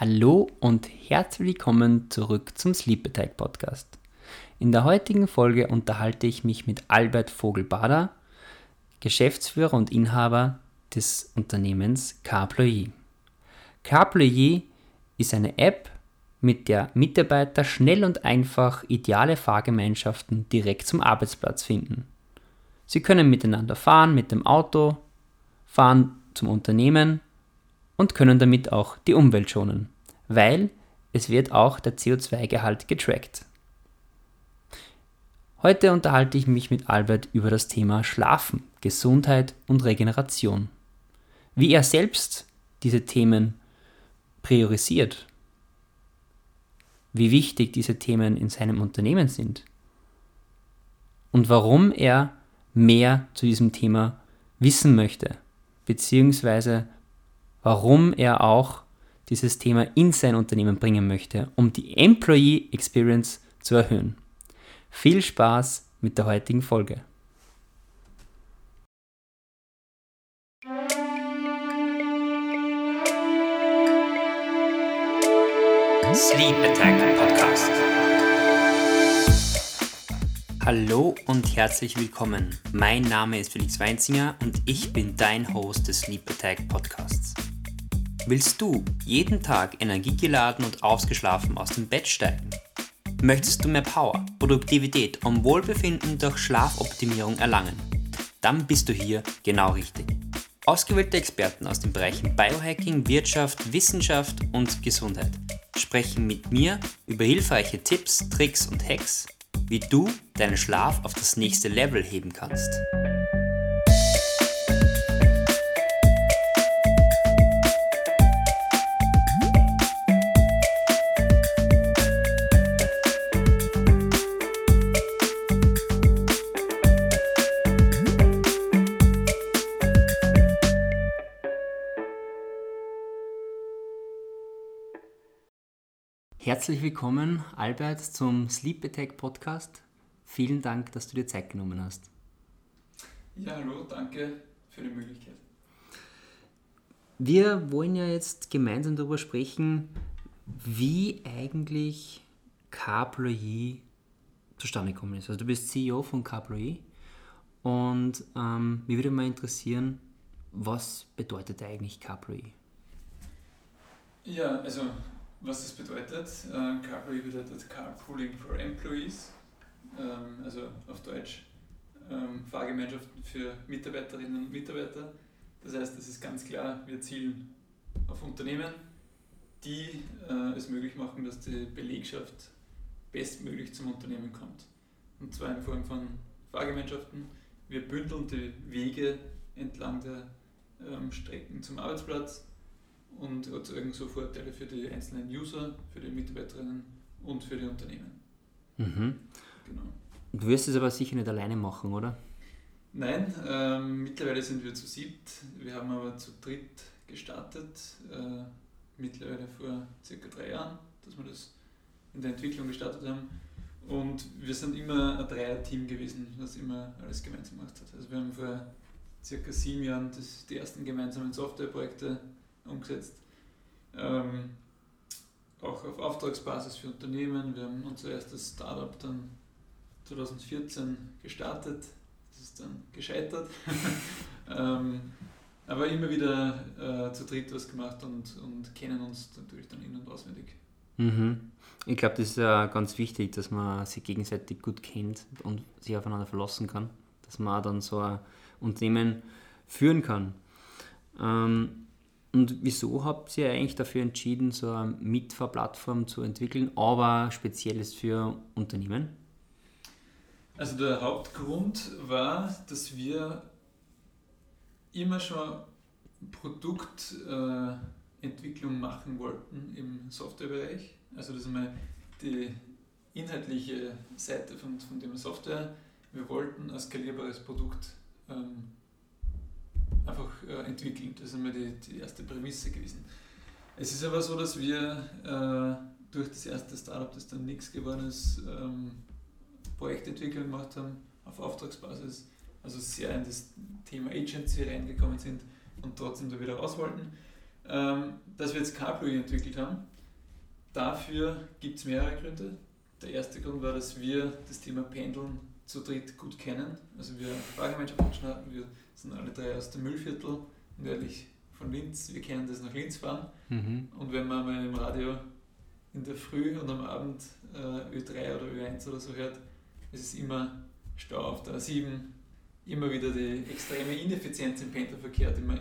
Hallo und herzlich willkommen zurück zum Sleep Attack Podcast. In der heutigen Folge unterhalte ich mich mit Albert Vogelbader, Geschäftsführer und Inhaber des Unternehmens Carploy. Carploy ist eine App, mit der Mitarbeiter schnell und einfach ideale Fahrgemeinschaften direkt zum Arbeitsplatz finden. Sie können miteinander fahren mit dem Auto, fahren zum Unternehmen und können damit auch die Umwelt schonen, weil es wird auch der CO2-Gehalt getrackt. Heute unterhalte ich mich mit Albert über das Thema Schlafen, Gesundheit und Regeneration. Wie er selbst diese Themen priorisiert. Wie wichtig diese Themen in seinem Unternehmen sind. Und warum er mehr zu diesem Thema wissen möchte, beziehungsweise warum er auch dieses Thema in sein Unternehmen bringen möchte, um die Employee Experience zu erhöhen. Viel Spaß mit der heutigen Folge. Sleep Attack Podcast. Hallo und herzlich willkommen. Mein Name ist Felix Weinzinger und ich bin dein Host des Sleep Attack Podcasts. Willst du jeden Tag energiegeladen und ausgeschlafen aus dem Bett steigen? Möchtest du mehr Power, Produktivität und Wohlbefinden durch Schlafoptimierung erlangen? Dann bist du hier genau richtig. Ausgewählte Experten aus den Bereichen Biohacking, Wirtschaft, Wissenschaft und Gesundheit sprechen mit mir über hilfreiche Tipps, Tricks und Hacks, wie du deinen Schlaf auf das nächste Level heben kannst. Herzlich willkommen, Albert, zum Sleep Attack Podcast. Vielen Dank, dass du dir Zeit genommen hast. Ja, hallo, danke für die Möglichkeit. Wir wollen ja jetzt gemeinsam darüber sprechen, wie eigentlich Carploy zustande gekommen ist. Also du bist CEO von Carploy und ähm, mich würde mal interessieren, was bedeutet eigentlich Carploy? Ja, also was das bedeutet. Äh, Carpooling bedeutet Carpooling for Employees, ähm, also auf Deutsch ähm, Fahrgemeinschaften für Mitarbeiterinnen und Mitarbeiter. Das heißt, es ist ganz klar, wir zielen auf Unternehmen, die äh, es möglich machen, dass die Belegschaft bestmöglich zum Unternehmen kommt. Und zwar in Form von Fahrgemeinschaften. Wir bündeln die Wege entlang der ähm, Strecken zum Arbeitsplatz und erzeugen so Vorteile für die einzelnen User, für die Mitarbeiterinnen und für die Unternehmen. Mhm. Genau. Du wirst es aber sicher nicht alleine machen, oder? Nein, ähm, mittlerweile sind wir zu siebt. Wir haben aber zu dritt gestartet, äh, mittlerweile vor circa drei Jahren, dass wir das in der Entwicklung gestartet haben. Und wir sind immer ein Dreier-Team gewesen, das immer alles gemeinsam gemacht hat. Also wir haben vor circa sieben Jahren das, die ersten gemeinsamen Softwareprojekte umgesetzt. Ähm, auch auf Auftragsbasis für Unternehmen. Wir haben unser erstes Startup dann 2014 gestartet. Das ist dann gescheitert. ähm, aber immer wieder äh, zu dritt was gemacht und, und kennen uns natürlich dann in- und auswendig. Mhm. Ich glaube, das ist ja ganz wichtig, dass man sich gegenseitig gut kennt und sich aufeinander verlassen kann. Dass man dann so ein Unternehmen führen kann. Ähm, und wieso habt ihr eigentlich dafür entschieden, so eine Mitfahrplattform zu entwickeln, aber spezielles für Unternehmen? Also der Hauptgrund war, dass wir immer schon Produktentwicklung machen wollten im Softwarebereich. Also das ist einmal die inhaltliche Seite von, von dem Software. Wir wollten ein skalierbares Produkt ähm, einfach äh, entwickeln. Das ist einmal die, die erste Prämisse gewesen. Es ist aber so, dass wir äh, durch das erste Startup, das dann nichts geworden ist, ähm, Projektentwicklung gemacht haben auf Auftragsbasis, also sehr in das Thema Agency reingekommen sind und trotzdem da wieder raus wollten. Ähm, dass wir jetzt CarPlugin entwickelt haben, dafür gibt es mehrere Gründe. Der erste Grund war, dass wir das Thema Pendeln zu dritt gut kennen. Also wir Fahrgemeinschaften hatten, wir sind alle drei aus dem Müllviertel, nördlich von Linz. Wir kennen das nach Linz fahren. Mhm. Und wenn man mal im Radio in der Früh und am Abend äh, Ö3 oder Ö1 oder so hört, es ist immer Stau auf der A7, immer wieder die extreme Ineffizienz im Pendlerverkehr, die man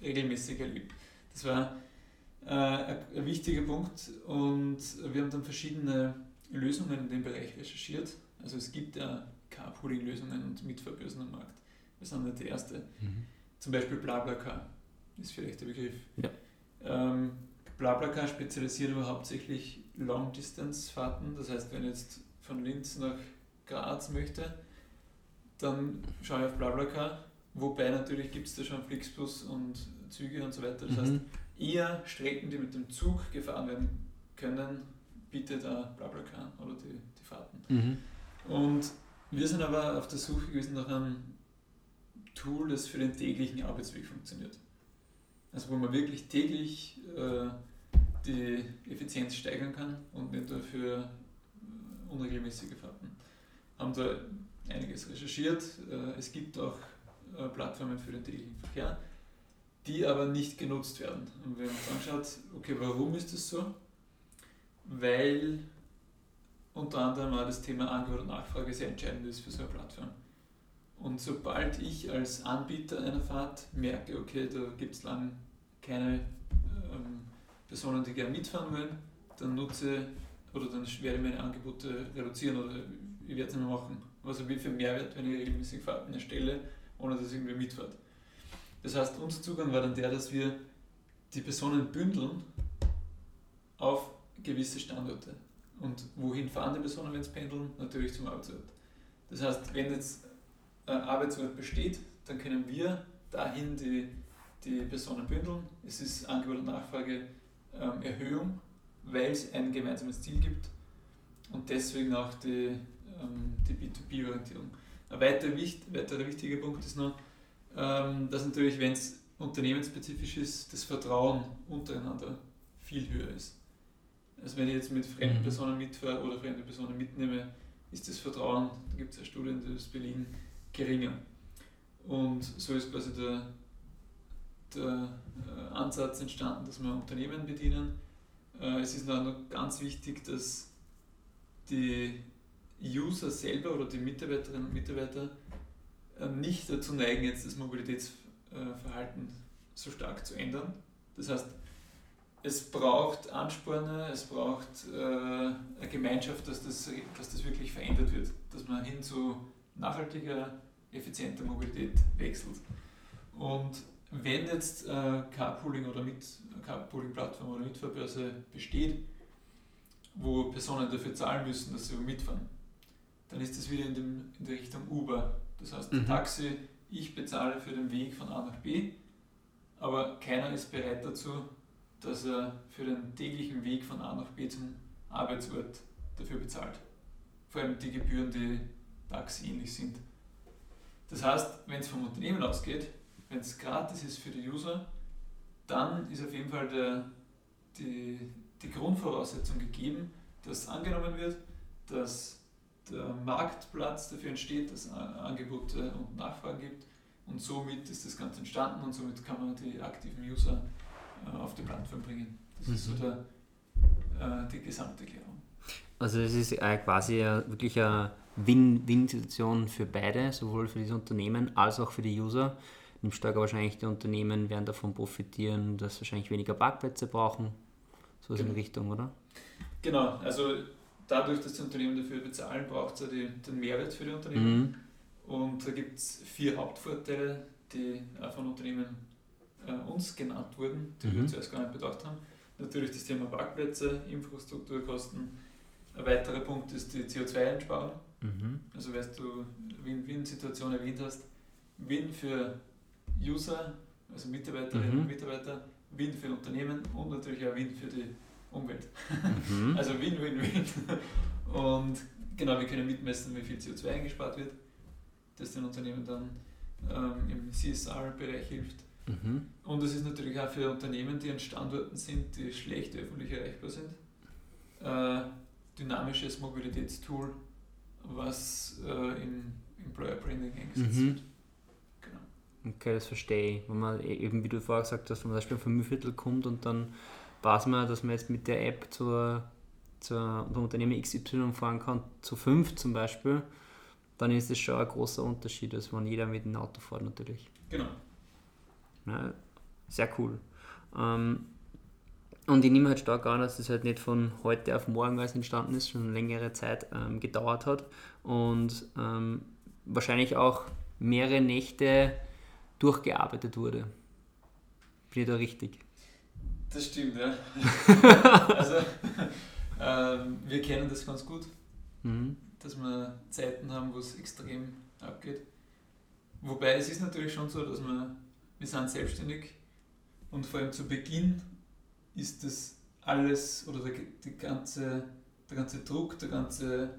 regelmäßig erlebt. Das war äh, ein wichtiger Punkt und wir haben dann verschiedene Lösungen in dem Bereich recherchiert. Also es gibt ja Carpooling-Lösungen und Mitfahrbörsen am Markt. Wir sind nicht die erste. Mhm. Zum Beispiel BlaBlaCar ist vielleicht der Begriff. Ja. Ähm, BlaBlaCar spezialisiert aber hauptsächlich Long-Distance-Fahrten. Das heißt, wenn ich jetzt von Linz nach Graz möchte, dann schaue ich auf BlaBlaCar. Wobei natürlich gibt es da schon Flixbus und Züge und so weiter. Das mhm. heißt, eher Strecken, die mit dem Zug gefahren werden können, bietet da BlaBlaCar oder die, die Fahrten. Mhm. Und wir sind aber auf der Suche gewesen nach einem Tool, das für den täglichen Arbeitsweg funktioniert. Also wo man wirklich täglich äh, die Effizienz steigern kann und nicht dafür äh, unregelmäßige Fahrten. Haben da einiges recherchiert. Äh, es gibt auch äh, Plattformen für den täglichen Verkehr, die aber nicht genutzt werden. Und wir haben uns angeschaut, okay, warum ist das so? Weil unter anderem auch das Thema Angebot und Nachfrage sehr entscheidend ist für so eine Plattform. Und sobald ich als Anbieter einer Fahrt merke, okay, da gibt es lang keine ähm, Personen, die gerne mitfahren wollen, dann nutze oder dann werde ich meine Angebote reduzieren oder ich werde es nicht mehr machen. Also wie viel Mehrwert, wenn ich regelmäßig Fahrten erstelle, ohne dass irgendwie mitfahrt. Das heißt, unser Zugang war dann der, dass wir die Personen bündeln auf gewisse Standorte. Und wohin fahren die Personen, wenn sie pendeln? Natürlich zum Arbeitsort. Das heißt, wenn jetzt ein Arbeitsort besteht, dann können wir dahin die, die Personen bündeln. Es ist Angebot und Nachfrage ähm, Erhöhung, weil es ein gemeinsames Ziel gibt und deswegen auch die, ähm, die B2B-Orientierung. Ein weiterer, weiterer wichtiger Punkt ist noch, ähm, dass natürlich, wenn es unternehmensspezifisch ist, das Vertrauen untereinander viel höher ist. Also wenn ich jetzt mit fremden mhm. Personen mitfahre oder fremde Personen mitnehme, ist das Vertrauen, da gibt es ja Studien, die das belegen, geringer. Und so ist quasi der, der äh, Ansatz entstanden, dass wir Unternehmen bedienen. Äh, es ist noch ganz wichtig, dass die User selber oder die Mitarbeiterinnen und Mitarbeiter äh, nicht dazu neigen, jetzt das Mobilitätsverhalten so stark zu ändern. Das heißt, es braucht Ansporne, es braucht äh, eine Gemeinschaft, dass das, dass das wirklich verändert wird, dass man hin zu nachhaltiger, effizienter Mobilität wechselt. Und wenn jetzt äh, Carpooling oder mit Carpooling-Plattform oder Mitfahrbörse besteht, wo Personen dafür zahlen müssen, dass sie mitfahren, dann ist das wieder in, dem, in der Richtung Uber. Das heißt, mhm. Taxi, ich bezahle für den Weg von A nach B, aber keiner ist bereit dazu, dass er für den täglichen Weg von A nach B zum Arbeitsort dafür bezahlt. Vor allem die Gebühren, die Taxi ähnlich sind. Das heißt, wenn es vom Unternehmen ausgeht, wenn es gratis ist für die User, dann ist auf jeden Fall der, die, die Grundvoraussetzung gegeben, dass angenommen wird, dass der Marktplatz dafür entsteht, dass es Angebote und Nachfragen gibt und somit ist das Ganze entstanden und somit kann man die aktiven User auf die Plattform bringen. Das mhm. ist so der, äh, die gesamte Erklärung. Also es ist äh, quasi wirklich eine Win-Win-Situation für beide, sowohl für das Unternehmen als auch für die User. Im Stärker wahrscheinlich die Unternehmen werden davon profitieren, dass sie wahrscheinlich weniger Parkplätze brauchen. So ist genau. in Richtung, oder? Genau, also dadurch, dass die Unternehmen dafür bezahlen, braucht es ja die, den Mehrwert für die Unternehmen. Mhm. Und da gibt es vier Hauptvorteile, die von Unternehmen äh, uns genannt wurden, die mhm. wir zuerst gar nicht bedacht haben. Natürlich das Thema Parkplätze, Infrastrukturkosten. Ein weiterer Punkt ist die CO2-Einsparung. Mhm. Also, weißt du Win-Win-Situation erwähnt hast, Win für User, also Mitarbeiterinnen mhm. und Mitarbeiter, Win für Unternehmen und natürlich auch Win für die Umwelt. Mhm. Also Win-Win-Win. Und genau, wir können mitmessen, wie viel CO2 eingespart wird, das den Unternehmen dann ähm, im CSR-Bereich hilft. Mhm. Und es ist natürlich auch für Unternehmen, die an Standorten sind, die schlecht öffentlich erreichbar sind, äh, dynamisches Mobilitätstool, was äh, im Employer Branding eingesetzt mhm. wird. Genau. Okay, das verstehe ich. Wenn man e-, eben, wie du vorher gesagt hast, wenn man zum Beispiel vom Müllviertel kommt und dann weiß man, dass man jetzt mit der App zur, zur Unternehmen XY fahren kann, zu fünf zum Beispiel, dann ist das schon ein großer Unterschied, als wenn jeder mit dem Auto fährt natürlich. Genau. Ja, sehr cool. Ähm, und ich nehme halt stark an, dass das halt nicht von heute auf morgen als entstanden ist, schon längere Zeit ähm, gedauert hat und ähm, wahrscheinlich auch mehrere Nächte durchgearbeitet wurde. Bin ich da richtig? Das stimmt, ja. also, ähm, wir kennen das ganz gut, mhm. dass wir Zeiten haben, wo es extrem abgeht. Wobei es ist natürlich schon so, dass wir, wir sind selbstständig und vor allem zu Beginn ist das alles oder der, die ganze, der ganze Druck, der ganze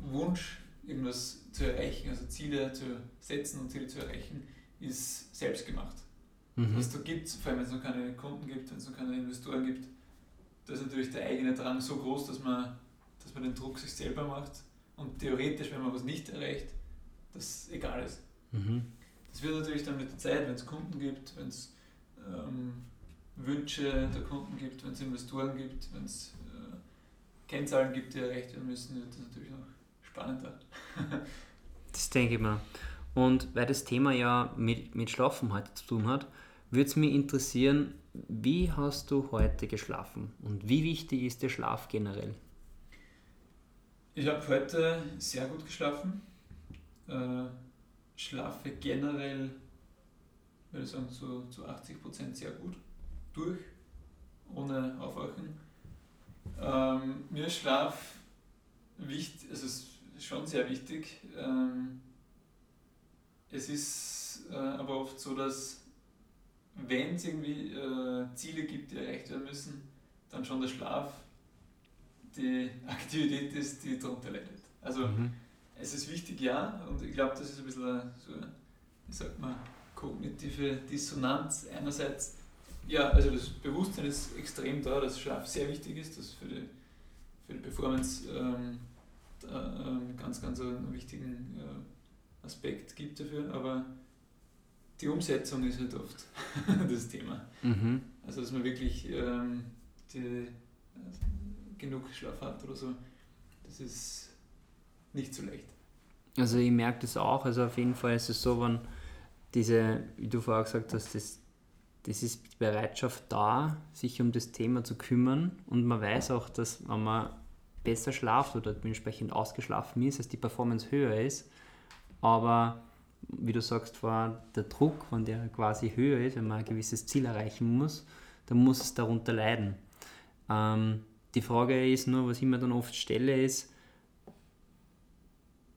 Wunsch, irgendwas zu erreichen, also Ziele zu setzen und Ziele zu erreichen, ist selbst gemacht. Mhm. Was da gibt, vor allem wenn es noch keine Kunden gibt, wenn es noch keine Investoren gibt, da ist natürlich der eigene Drang so groß, dass man, dass man den Druck sich selber macht und theoretisch, wenn man was nicht erreicht, das egal ist. Mhm. Das wird natürlich dann mit der Zeit, wenn es Kunden gibt, wenn es ähm, Wünsche der Kunden gibt, wenn es Investoren gibt, wenn es äh, Kennzahlen gibt, die erreicht werden müssen, wird das natürlich noch spannender. das denke ich mal. Und weil das Thema ja mit, mit Schlafen heute zu tun hat, würde es mich interessieren, wie hast du heute geschlafen und wie wichtig ist der Schlaf generell? Ich habe heute sehr gut geschlafen. Äh, schlafe generell, würde ich sagen, zu, zu 80% sehr gut durch, ohne Aufwachen. Ähm, mir ist Schlaf wichtig, also ist schon sehr wichtig. Ähm, es ist äh, aber oft so, dass wenn es irgendwie äh, Ziele gibt, die erreicht werden müssen, dann schon der Schlaf die Aktivität ist, die darunter leidet. Also mhm. Es ist wichtig, ja, und ich glaube, das ist ein bisschen so, wie sagt man, kognitive Dissonanz. Einerseits ja, also das Bewusstsein ist extrem da, dass Schlaf sehr wichtig ist, dass für die, für die Performance ähm, ähm, ganz, ganz einen wichtigen äh, Aspekt gibt dafür, aber die Umsetzung ist halt oft das Thema. Mhm. Also dass man wirklich ähm, die, äh, genug Schlaf hat oder so, das ist nicht so leicht. Also ich merke das auch, also auf jeden Fall ist es so, wenn diese, wie du vorher gesagt hast, das das ist die Bereitschaft da, sich um das Thema zu kümmern und man weiß auch, dass wenn man besser schlaft oder dementsprechend ausgeschlafen ist, dass die Performance höher ist, aber wie du sagst, war der Druck, wenn der quasi höher ist, wenn man ein gewisses Ziel erreichen muss, dann muss es darunter leiden. Ähm, die Frage ist nur, was ich mir dann oft stelle, ist,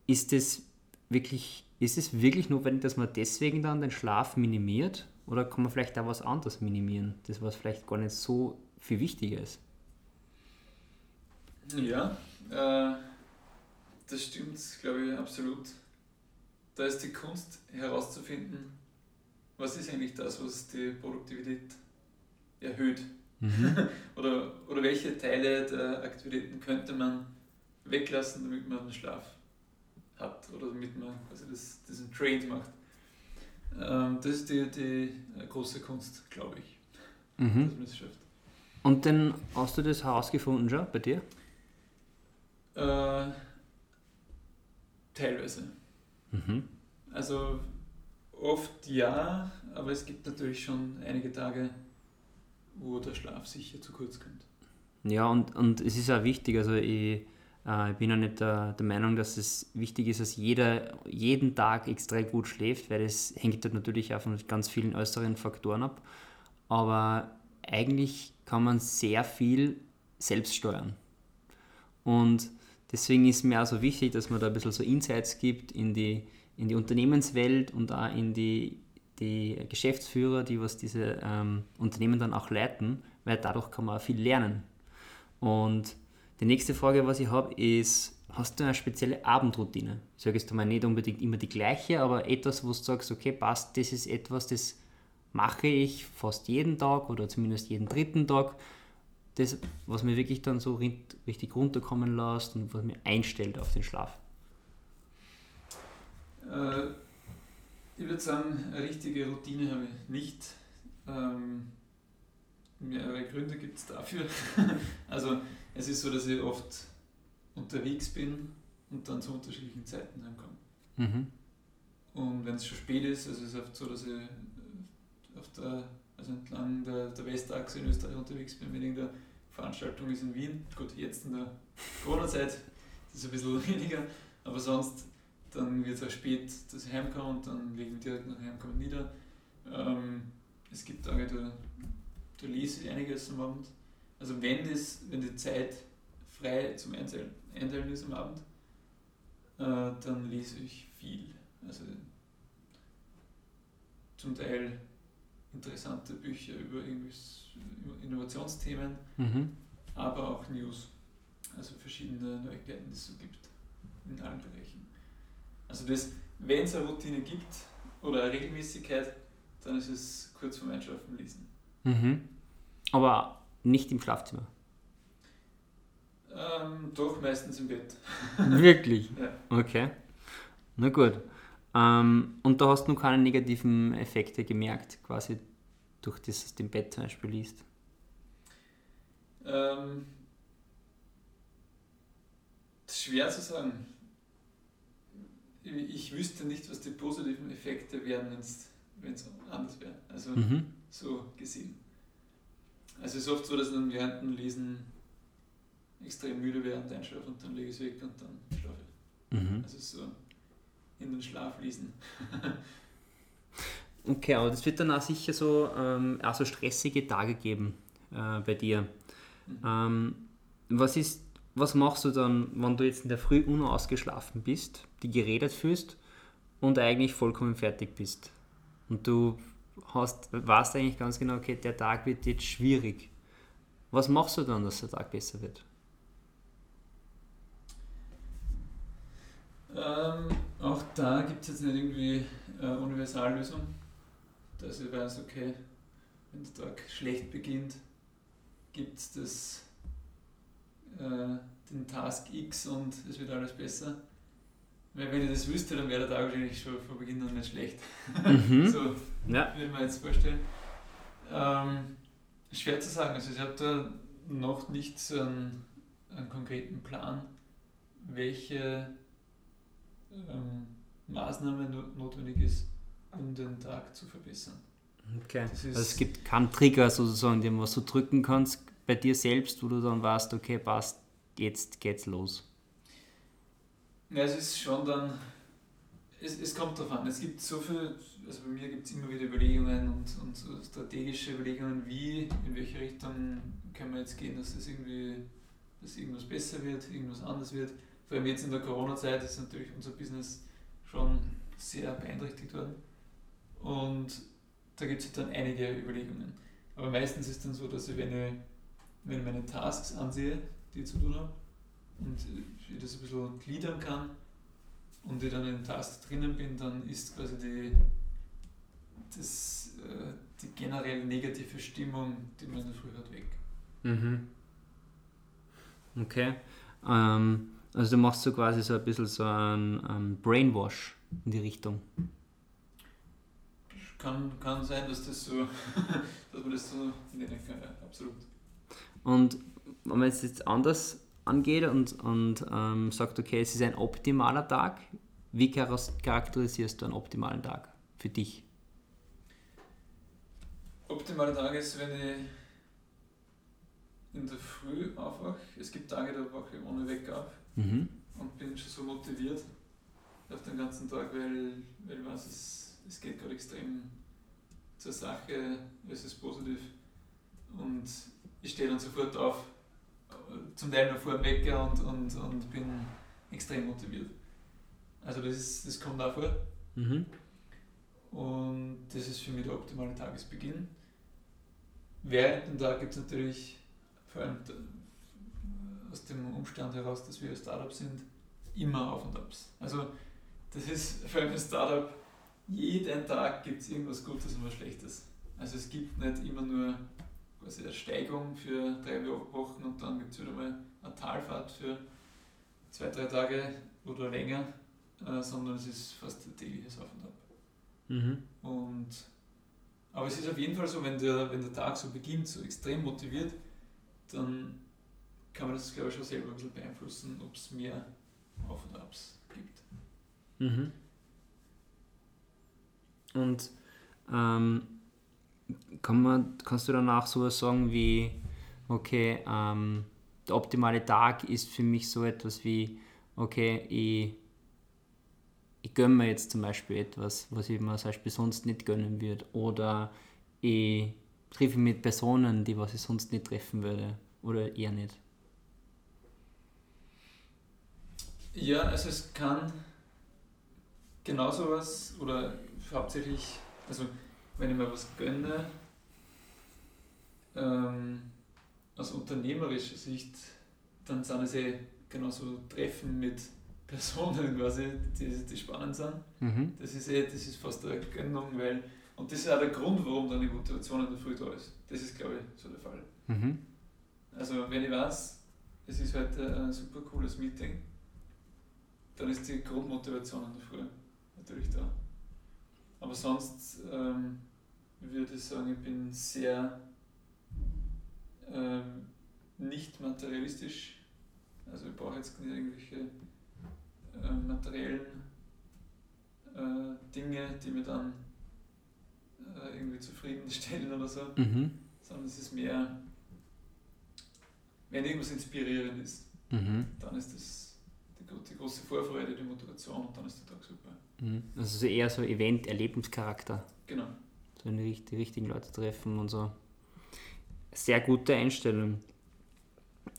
ist es wirklich, ist es wirklich notwendig, dass man deswegen dann den Schlaf minimiert oder kann man vielleicht auch was anderes minimieren, das was vielleicht gar nicht so viel wichtiger ist? Ja, äh, das stimmt, glaube ich, absolut. Da ist die Kunst herauszufinden, was ist eigentlich das, was die Produktivität erhöht. Mhm. oder, oder welche Teile der Aktivitäten könnte man weglassen, damit man den Schlaf hat oder damit man also das, diesen Trade macht. Ähm, das ist die, die äh, große Kunst, glaube ich, mhm. dass man es schafft. Und dann hast du das herausgefunden schon bei dir? Äh, teilweise. Mhm. Also oft ja, aber es gibt natürlich schon einige Tage, wo der Schlaf sicher zu kurz kommt. Ja, und, und es ist auch wichtig, also ich ich bin auch nicht der, der, Meinung, dass es wichtig ist, dass jeder jeden Tag extrem gut schläft, weil das hängt dort natürlich auch von ganz vielen äußeren Faktoren ab. Aber eigentlich kann man sehr viel selbst steuern. Und deswegen ist mir auch so wichtig, dass man da ein bisschen so Insights gibt in die, in die Unternehmenswelt und auch in die, die Geschäftsführer, die was diese ähm, Unternehmen dann auch leiten, weil dadurch kann man auch viel lernen. Und die nächste Frage, was ich habe, ist, hast du eine spezielle Abendroutine? Sagst du mal nicht unbedingt immer die gleiche, aber etwas, wo du sagst, okay, passt, das ist etwas, das mache ich fast jeden Tag oder zumindest jeden dritten Tag. Das, was mir wirklich dann so richtig runterkommen lässt und was mir einstellt auf den Schlaf. Äh, ich würde sagen, eine richtige Routine habe ich nicht. Ähm, mehrere Gründe gibt es dafür. also es ist so, dass ich oft unterwegs bin und dann zu unterschiedlichen Zeiten heimkomme. Mhm. Und wenn es schon spät ist, also es ist oft so, dass ich äh, auf der, also entlang der, der Westachse in Österreich unterwegs bin, wenn irgendeine Veranstaltung ist in Wien. Gut, jetzt in der Corona-Zeit ist es ein bisschen weniger, aber sonst dann wird es auch spät, dass ich heimkomme und dann lege ich direkt nach Heimkommen nieder. Ähm, es gibt Tage, da, da lese ich einiges am Abend. Also wenn, das, wenn die Zeit frei zum Einteilen ist am Abend, äh, dann lese ich viel. Also zum Teil interessante Bücher über, über Innovationsthemen, mhm. aber auch News. Also verschiedene Neuigkeiten, die es so gibt in allen Bereichen. Also das, wenn es eine Routine gibt oder eine Regelmäßigkeit, dann ist es kurz vorm Einschlafen lesen. Mhm. Aber nicht im Schlafzimmer. Ähm, doch, meistens im Bett. Wirklich? ja. Okay. Na gut. Ähm, und da hast du noch keine negativen Effekte gemerkt, quasi durch das, dass du im Bett zum Beispiel liest? Ähm, das ist schwer zu sagen. Ich wüsste nicht, was die positiven Effekte wären, wenn es anders wäre. Also mhm. so gesehen. Also es ist oft so, dass dann während dem Lesen extrem müde während einschlafe und dann lege ich es weg und dann schlafe ich. Mhm. Also so in den Schlaf lesen. okay, aber das wird dann auch sicher so, ähm, auch so stressige Tage geben äh, bei dir. Mhm. Ähm, was, ist, was machst du dann, wenn du jetzt in der Früh unausgeschlafen bist, die geredet fühlst und eigentlich vollkommen fertig bist? Und du hast, weißt eigentlich ganz genau, okay, der Tag wird jetzt schwierig. Was machst du dann, dass der Tag besser wird? Ähm, auch da gibt es jetzt nicht irgendwie eine Universallösung, dass ich weiß, okay, wenn der Tag schlecht beginnt, gibt es äh, den Task X und es wird alles besser. Weil wenn ich das wüsste, dann wäre der Tag wahrscheinlich schon von Beginn an nicht schlecht. Mhm. so ja. würde man jetzt vorstellen. Ähm, schwer zu sagen. Also ich habe da noch nicht so einen, einen konkreten Plan, welche ähm, Maßnahme notwendig ist, um den Tag zu verbessern. Okay. also es gibt keinen Trigger sozusagen, den was du drücken kannst bei dir selbst, wo du dann weißt, okay, passt, jetzt geht's los. Ja, es ist schon dann, es, es kommt darauf an. Es gibt so viel, also bei mir gibt es immer wieder Überlegungen und, und so strategische Überlegungen, wie, in welche Richtung können wir jetzt gehen, dass es irgendwie, dass irgendwas besser wird, irgendwas anders wird. Vor allem jetzt in der Corona-Zeit ist natürlich unser Business schon sehr beeinträchtigt worden. Und da gibt es dann einige Überlegungen. Aber meistens ist es dann so, dass ich, wenn ich, wenn ich meine Tasks ansehe, die zu tun habe, und ich das ein bisschen gliedern kann und ich dann in den Task drinnen bin, dann ist quasi die, das, äh, die generell negative Stimmung, die man in der Früh hat, weg. Mhm. Okay. Ähm, also du machst so quasi so ein bisschen so ein, ein Brainwash in die Richtung. Kann, kann sein, dass das so, dass man das so nennen kann, ja, absolut. Und wenn man es jetzt anders angeht und, und ähm, sagt, okay, es ist ein optimaler Tag, wie charakterisierst du einen optimalen Tag für dich? Optimaler Tag ist, wenn ich in der Früh aufwache. Es gibt Tage, da wache ich ohne Wecker auf mhm. und bin schon so motiviert auf den ganzen Tag, weil, weil ich weiß, es, es geht gerade extrem zur Sache, es ist positiv und ich stehe dann sofort auf zum Teil noch vor dem Wecker und, und, und bin extrem motiviert. Also das, ist, das kommt auch vor. Mhm. Und das ist für mich der optimale Tagesbeginn. Während dem Tag gibt es natürlich, vor allem aus dem Umstand heraus, dass wir ein Startup sind, immer Auf und Abs. Also das ist vor allem ein Startup, jeden Tag gibt es irgendwas Gutes und was Schlechtes. Also es gibt nicht immer nur quasi eine Steigung für drei Wochen und dann gibt es wieder mal eine Talfahrt für zwei, drei Tage oder länger, äh, sondern es ist fast ein tägliches Auf und Ab. Mhm. Und, aber es ist auf jeden Fall so, wenn der, wenn der Tag so beginnt, so extrem motiviert, dann kann man das, glaube ich, schon selber ein bisschen beeinflussen, ob es mehr Auf und Abs gibt. Mhm. Und ähm, kann man, kannst du danach sowas sagen wie, okay, ähm, der optimale Tag ist für mich so etwas wie, okay, ich, ich gönne mir jetzt zum Beispiel etwas, was ich mir zum Beispiel sonst nicht gönnen würde. Oder ich treffe mit Personen, die was ich sonst nicht treffen würde. Oder eher nicht. Ja, also es kann genau sowas oder hauptsächlich, also wenn ich mir was gönne, ähm, aus unternehmerischer Sicht, dann sind es eh genauso Treffen mit Personen quasi, die, die spannend sind. Mhm. Das ist eh, das ist fast eine Gönnung, weil, und das ist auch der Grund, warum dann die Motivation in der Früh da ist. Das ist, glaube ich, so der Fall. Mhm. Also wenn ich weiß, es ist heute ein super cooles Meeting, dann ist die Grundmotivation in der Früh natürlich da. Aber sonst ähm, würde ich sagen, ich bin sehr ähm, nicht materialistisch. Also ich brauche jetzt nicht irgendwelche äh, materiellen äh, Dinge, die mir dann äh, irgendwie zufriedenstellen oder so, mhm. sondern es ist mehr, wenn irgendwas inspirierend ist, mhm. dann ist das die, die, große Vorfreude, die Motivation und dann ist der Tag super. Mhm. Also eher so Event-Erlebnischarakter. Genau. So die, die richtigen Leute treffen und so. Sehr gute Einstellung.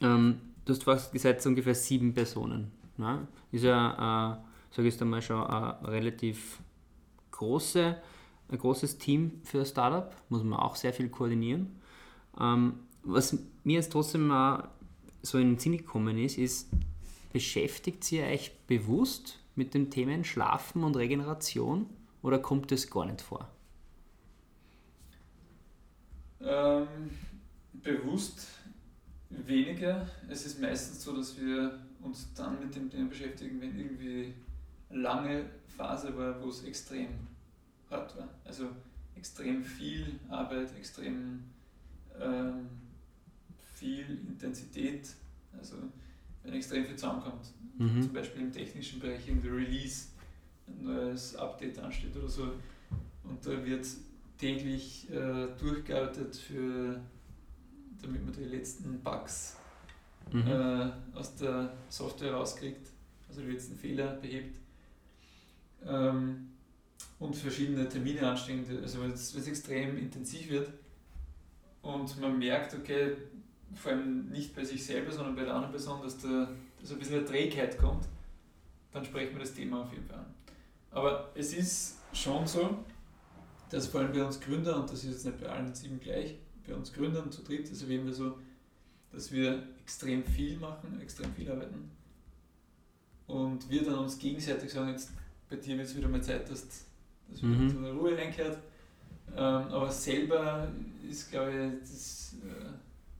Ähm, du hast fast gesagt, so ungefähr sieben Personen. Ne? Ist ja, äh, sage ich einmal, schon ein relativ große, ein großes Team für ein Startup. Muss man auch sehr viel koordinieren. Ähm, was mir jetzt trotzdem mal so in den Sinn gekommen ist, ist, beschäftigt ihr euch bewusst mit dem Themen Schlafen und Regeneration oder kommt das gar nicht vor? Ähm, bewusst weniger. Es ist meistens so, dass wir uns dann mit dem Thema beschäftigen, wenn irgendwie eine lange Phase war, wo es extrem hart war. Also extrem viel Arbeit, extrem ähm, viel Intensität. Also wenn extrem viel zusammenkommt. Mhm. Zum Beispiel im technischen Bereich irgendwie Release, ein neues Update ansteht oder so. Und da wird täglich äh, durchgearbeitet, für, damit man die letzten Bugs mhm. äh, aus der Software rauskriegt, also die letzten Fehler behebt. Ähm, und verschiedene Termine anstehen, also wenn es extrem intensiv wird und man merkt, okay, vor allem nicht bei sich selber, sondern bei der anderen Person, dass da dass ein bisschen eine Trägheit kommt, dann sprechen wir das Thema auf jeden Fall an. Aber es ist schon so, dass vor allem bei uns Gründern, und das ist jetzt nicht bei allen sieben gleich, bei uns Gründern zu dritt ist erwähnen wir so, dass wir extrem viel machen, extrem viel arbeiten. Und wir dann uns gegenseitig sagen, jetzt bei dir wird es wieder mal Zeit, dass, dass wieder mhm. eine Ruhe einkehrt. Ähm, aber selber ist, glaube ich, das, äh,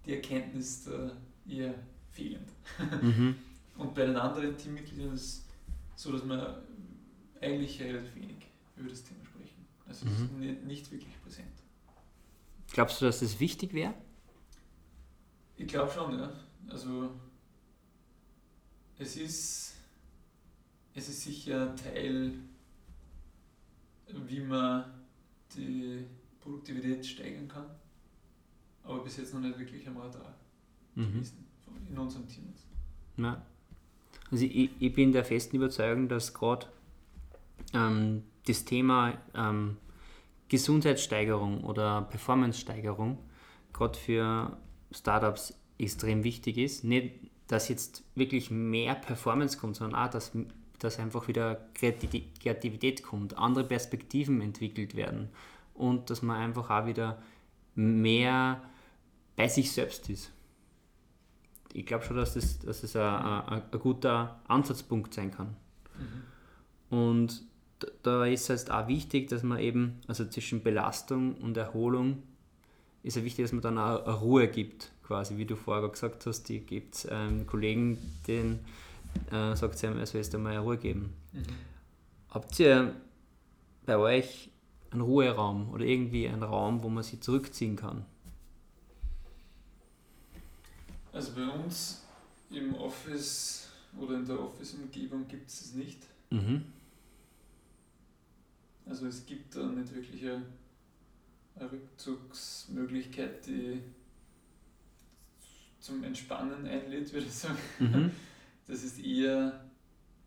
die Erkenntnis da eher fehlend. Mhm. Und bei den anderen Teammitgliedern ist es so, dass wir eigentlich relativ wenig über das Thema sprechen. Also es ist mhm. nicht, nicht wirklich präsent. Glaubst du, dass das wichtig wäre? Ich glaube schon, ja. Also es ist, es ist sicher Teil, wie man die Produktivität steigern kann, aber bis jetzt noch nicht wirklich am Radar mhm. gewesen in unserem Team. Ja. Also ich, ich bin der festen Überzeugung, dass gerade ähm, das Thema ähm, Gesundheitssteigerung oder Performance-Steigerung gerade für Startups extrem wichtig ist. Nicht, dass jetzt wirklich mehr Performance kommt, sondern auch, dass, dass einfach wieder Kreativität kommt, andere Perspektiven entwickelt werden und dass man einfach auch wieder mehr bei sich selbst ist. Ich glaube schon, dass das, dass das ein, guter Ansatzpunkt sein kann. Mhm. Und da, ist es auch wichtig, dass man eben, also zwischen Belastung und Erholung, ist es wichtig, dass man dann auch eine Ruhe gibt, quasi, wie du vorher gesagt hast, die gibt es ähm, Kollegen, denen äh, sagt sie, er soll jetzt einmal eine Ruhe geben. Mhm. Habt ihr bei euch einen Ruheraum oder irgendwie einen Raum, wo man sich zurückziehen kann? Also bei uns im Office oder in der Office-Umgebung gibt es es nicht. Mhm. Also es gibt da nicht wirklich eine, eine Rückzugsmöglichkeit, die zum Entspannen einlädt, würde ich sagen. Mhm. Das ist eher,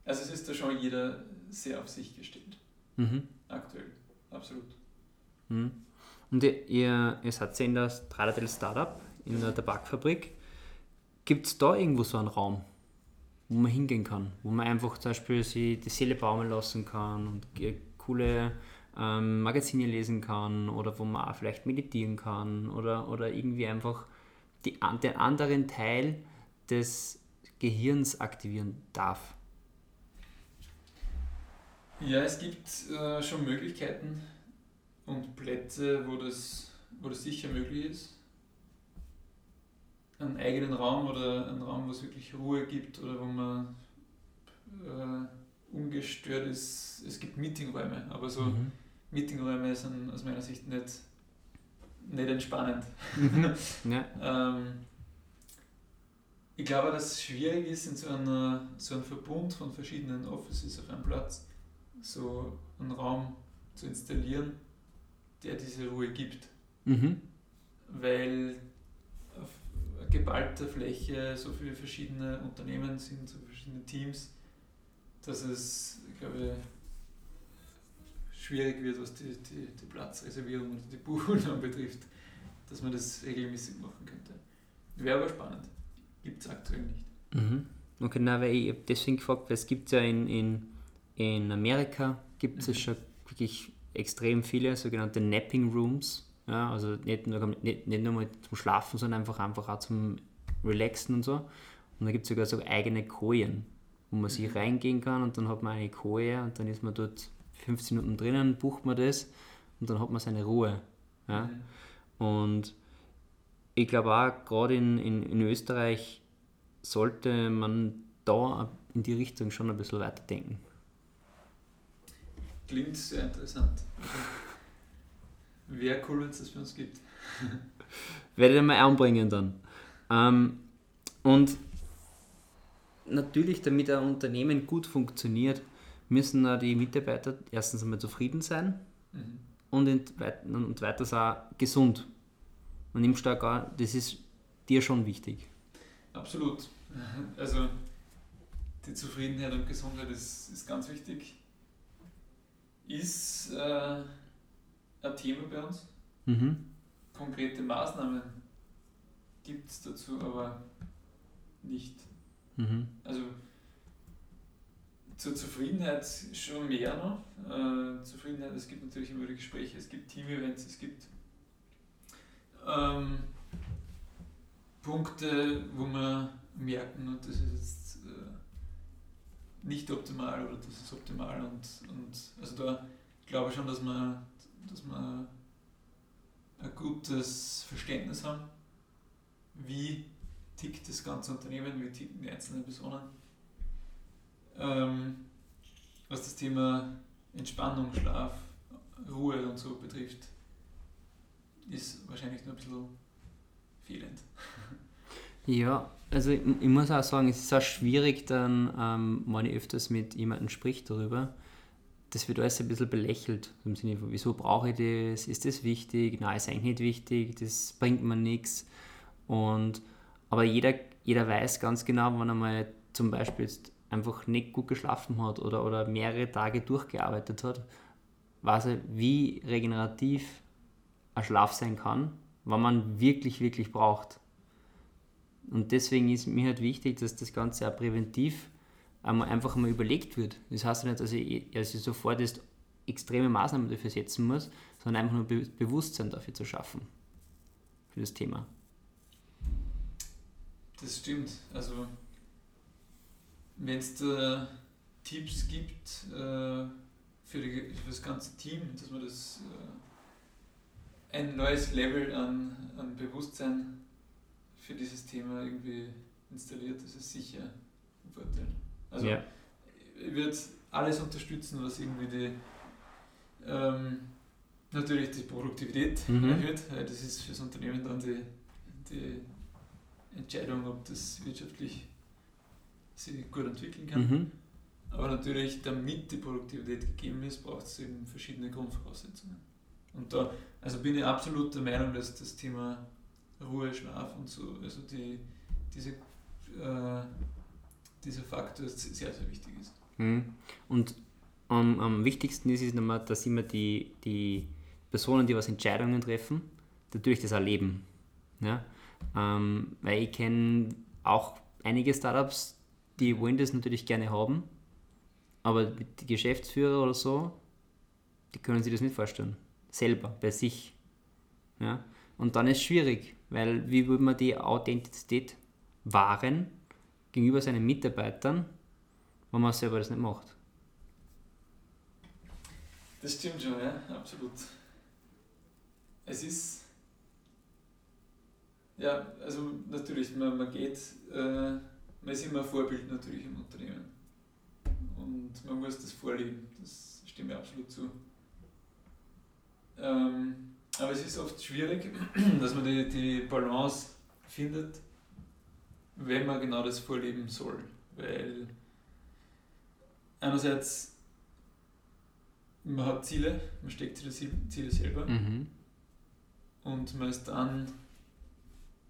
also es ist da schon jeder sehr auf sich gestellt. Mhm. Aktuell, absolut. Mhm. Und ihr, ihr seid ja in der Strada del Startup, in der Tabakfabrik. Gibt es da irgendwo so einen Raum, wo man hingehen kann, wo man einfach zum Beispiel sich die Seele baumeln lassen kann und coole ähm, Magazine lesen kann oder wo man auch vielleicht meditieren kann oder, oder irgendwie einfach die, den anderen Teil des Gehirns aktivieren darf? Ja, es gibt äh, schon Möglichkeiten und Plätze, wo das, wo das sicher möglich ist. Einen eigenen Raum oder einen Raum, wo es wirklich Ruhe gibt oder wo man äh, ungestört ist. Es gibt Meetingräume, aber so mhm. Meetingräume sind aus meiner Sicht nicht, nicht entspannend. Mhm. ja. ähm, ich glaube, dass es schwierig ist, in so, einer, so einem Verbund von verschiedenen Offices auf einem Platz so einen Raum zu installieren, der diese Ruhe gibt. Mhm. Weil geballter Fläche so viele verschiedene Unternehmen sind, so verschiedene Teams, dass es, ich glaube, schwierig wird, was die, die, die Platzreservierung und die Buchung betrifft, dass man das regelmäßig machen könnte. Wäre aber spannend. Gibt es aktuell nicht. Mhm. Okay, na, weil ich habe deswegen gefragt, weil es gibt ja in, in, in Amerika gibt es mhm. schon wirklich extrem viele sogenannte Napping Rooms. Ja, also nicht nur, nicht, nicht nur mal zum Schlafen, sondern einfach, einfach auch zum Relaxen und so. Und da gibt es sogar so eigene Kojen, wo man mhm. sich reingehen kann und dann hat man eine Koje und dann ist man dort 15 Minuten drinnen, bucht man das und dann hat man seine Ruhe. Ja? Mhm. Und ich glaube auch, gerade in, in, in Österreich sollte man da in die Richtung schon ein bisschen weiterdenken. Klingt sehr interessant. Wäre cool, wenn es das für uns gibt. Werde ich mal anbringen dann. Ähm, und natürlich, damit ein Unternehmen gut funktioniert, müssen die Mitarbeiter erstens einmal zufrieden sein mhm. und, in, und weiters auch gesund. Und nimmst da gar, das ist dir schon wichtig. Absolut. Also die Zufriedenheit und Gesundheit ist, ist ganz wichtig. Ist äh, ein Thema bei uns. Mhm. Konkrete Maßnahmen gibt es dazu aber nicht. Mhm. Also zur Zufriedenheit schon mehr noch. Äh, Zufriedenheit, es gibt natürlich immer wieder Gespräche, es gibt Team-Events, es gibt ähm, Punkte, wo wir merken, und das ist jetzt äh, nicht optimal oder das ist optimal und, und also da glaube ich schon, dass wir, dass wir ein gutes Verständnis haben, wie tickt das ganze Unternehmen, wie ticken die einzelnen Personen. Ähm, was das Thema Entspannung, Schlaf, Ruhe und so betrifft, ist wahrscheinlich nur ein bisschen fehlend. Ja, also ich, ich, muss auch sagen, es ist auch schwierig dann, ähm, wenn ich öfters mit jemandem spricht darüber, das wird alles ein bisschen belächelt, im Sinne von, wieso brauche ich das, ist das wichtig, nein, ist eigentlich nicht wichtig, das bringt mir nichts. Und, aber jeder, jeder weiß ganz genau, wenn er mal zum Beispiel jetzt einfach nicht gut geschlafen hat oder, oder mehrere Tage durchgearbeitet hat, weiß er, wie regenerativ ein Schlaf sein kann, wenn man wirklich, wirklich braucht. Und deswegen ist mir halt wichtig, dass das Ganze auch präventiv einmal einfach mal überlegt wird. Das heißt nicht, dass ich, dass ich sofort jetzt extreme Maßnahmen dafür setzen muss, sondern einfach nur Be Bewusstsein dafür zu schaffen. Für das Thema. Das stimmt. Also, wenn es da Tipps gibt, äh, für, die, für das ganze Team, dass man das äh, ein neues Level an, an Bewusstsein für dieses Thema irgendwie installiert, das ist sicher ein Vorteil. Also Ja. ich würde alles unterstützen, was irgendwie die ähm, natürlich die Produktivität Mhm. erhöht, weil das ist fürs Unternehmen dann die, die Entscheidung, ob das wirtschaftlich sich gut entwickeln kann. Mhm. Aber natürlich, damit die Produktivität gegeben ist, braucht es eben verschiedene Grundvoraussetzungen. Und da also bin ich absolut der Meinung, dass das Thema Ruhe, Schlaf und so, also die, diese, äh, dieser Faktor sehr, sehr wichtig ist. Mhm. Und am, am wichtigsten ist es nochmal, dass immer die, die Personen, die was Entscheidungen treffen, natürlich das erleben. Ja? Ähm, weil ich kenne auch einige Startups, die wollen das natürlich gerne haben, aber die Geschäftsführer oder so, die können sich das nicht vorstellen. Selber, bei sich. Ja? Und dann ist es schwierig, weil wie will man die Authentizität wahren gegenüber seinen Mitarbeitern, wenn man selber das nicht macht? Das stimmt schon, ja, absolut. Es ist, ja, also natürlich, man, man geht, äh, man ist immer ein Vorbild natürlich im Unternehmen. Und man muss das vorleben, das stimme ich absolut zu. Ähm, aber es ist oft schwierig, dass man die, die Balance findet, wenn man genau das vorleben soll. Weil einerseits man hat Ziele, man steckt sich die Ziel- Ziele selber Mhm. und man ist dann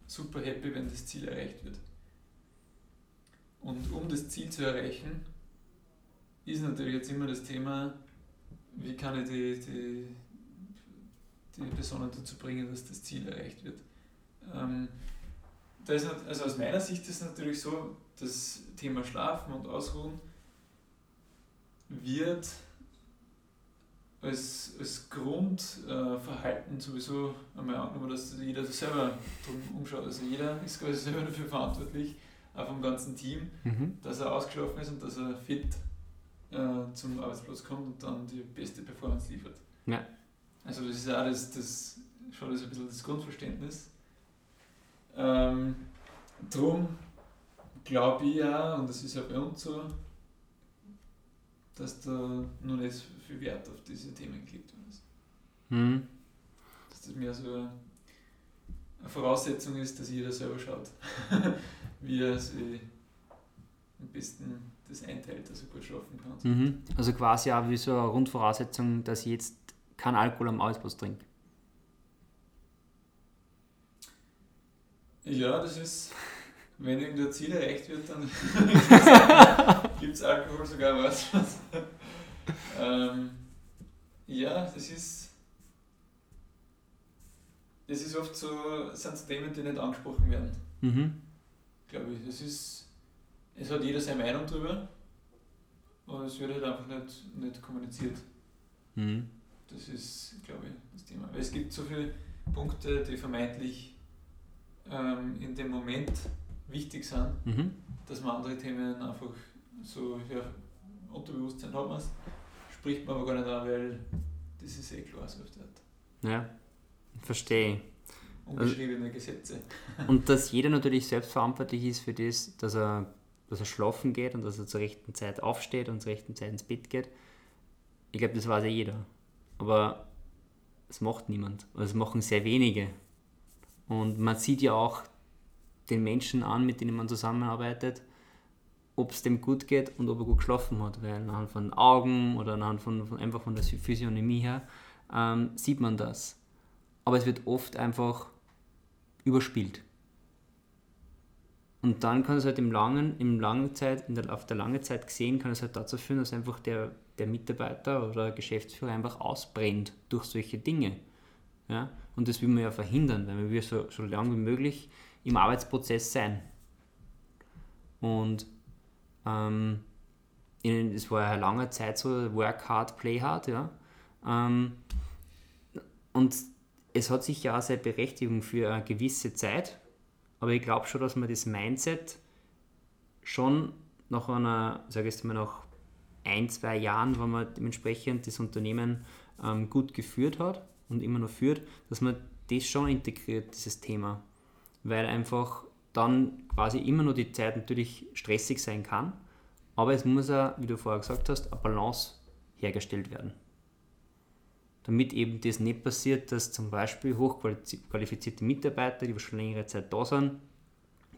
super happy, wenn das Ziel erreicht wird. Und um das Ziel zu erreichen, ist natürlich jetzt immer das Thema, wie kann ich die, die, die Personen dazu bringen, dass das Ziel erreicht wird. Ähm, da ist, nat- also aus meiner Sicht ist es natürlich so, das Thema Schlafen und Ausruhen wird als, als Grundverhalten äh, sowieso einmal angenommen, dass jeder sich selber drum umschaut. Also jeder ist quasi selber dafür verantwortlich, auch vom ganzen Team, Mhm. dass er ausgeschlafen ist und dass er fit äh, zum Arbeitsplatz kommt und dann die beste Performance liefert. Ja. Also das ist auch das, das schon das ein bisschen das Grundverständnis. Ähm, drum glaube ich ja, und das ist ja bei uns so, dass da noch nicht so viel Wert auf diese Themen gelegt wird. Mhm. Dass das mehr so eine Voraussetzung ist, dass jeder selber schaut, wie er sich am besten das einteilt, dass er gut schlafen kann. Mhm. Also quasi auch wie so eine Grundvoraussetzung, dass ich jetzt keinen Alkohol am Arbeitsplatz trinke. Ja, das ist, wenn irgendein Ziel erreicht wird, dann gibt es Alkohol sogar was. ähm, ja, das ist, es ist oft so, sind so Themen, die nicht angesprochen werden, Mhm. glaube ich. Es ist, es hat jeder seine Meinung drüber, aber es wird halt einfach nicht, nicht kommuniziert. Mhm. Das ist, glaube ich, das Thema. Weil es gibt so viele Punkte, die vermeintlich ähm, in dem Moment wichtig sind, Mhm. dass man andere Themen einfach so, ja, Unterbewusstsein hat man es, spricht man aber gar nicht an, weil das ist eh klar, so Art. Ja, verstehe. Ungeschriebene Gesetze. Und dass jeder natürlich selbst verantwortlich ist für das, dass er, dass er schlafen geht und dass er zur rechten Zeit aufsteht und zur rechten Zeit ins Bett geht. Ich glaube, das weiß ja jeder. Aber es macht niemand. Oder es machen sehr wenige. Und man sieht ja auch den Menschen an, mit denen man zusammenarbeitet, ob es dem gut geht und ob er gut geschlafen hat. Weil anhand von Augen oder anhand von, von einfach von der Physiognomie her ähm, sieht man das. Aber es wird oft einfach überspielt. Und dann kann es halt im langen, im langen Zeit, der, auf der langen Zeit gesehen, kann es halt dazu führen, dass einfach der, der Mitarbeiter oder Geschäftsführer einfach ausbrennt durch solche Dinge. Ja? Und das will man ja verhindern, weil man will so, so lange wie möglich im Arbeitsprozess sein. Und ähm, es war ja lange Zeit so, work hard, play hard, ja. Ähm, und es hat sicher auch seine Berechtigung für eine gewisse Zeit, aber ich glaube schon, dass man das Mindset schon nach einer, sage ich mal, nach ein, zwei Jahren, wenn man dementsprechend das Unternehmen ähm, gut geführt hat und immer noch führt, dass man das schon integriert, dieses Thema. Weil einfach dann quasi immer noch die Zeit natürlich stressig sein kann, aber es muss ja, wie du vorher gesagt hast, eine Balance hergestellt werden. Damit eben das nicht passiert, dass zum Beispiel hochqualifizierte Mitarbeiter, die schon längere Zeit da sind,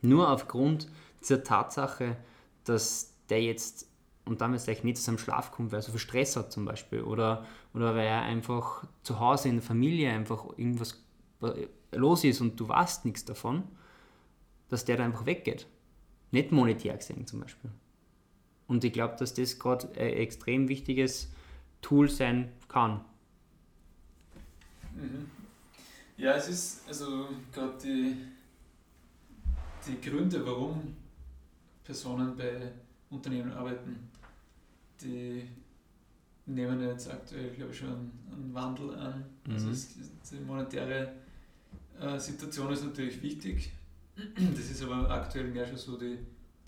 nur aufgrund dieser Tatsache, dass der jetzt und damit vielleicht nicht zu seinem Schlaf kommt, weil er so viel Stress hat zum Beispiel oder, oder weil einfach zu Hause in der Familie einfach irgendwas los ist und du weißt nichts davon, dass der da einfach weggeht. Nicht monetär gesehen zum Beispiel. Und ich glaube, dass das gerade ein extrem wichtiges Tool sein kann. Mhm. Ja, es ist also gerade die, die Gründe, warum Personen bei Unternehmen arbeiten, die nehmen jetzt aktuell, glaube ich, schon einen, Wandel an. Also mhm. Es, die monetäre äh, Situation ist natürlich wichtig. Das ist aber aktuell mehr schon so die,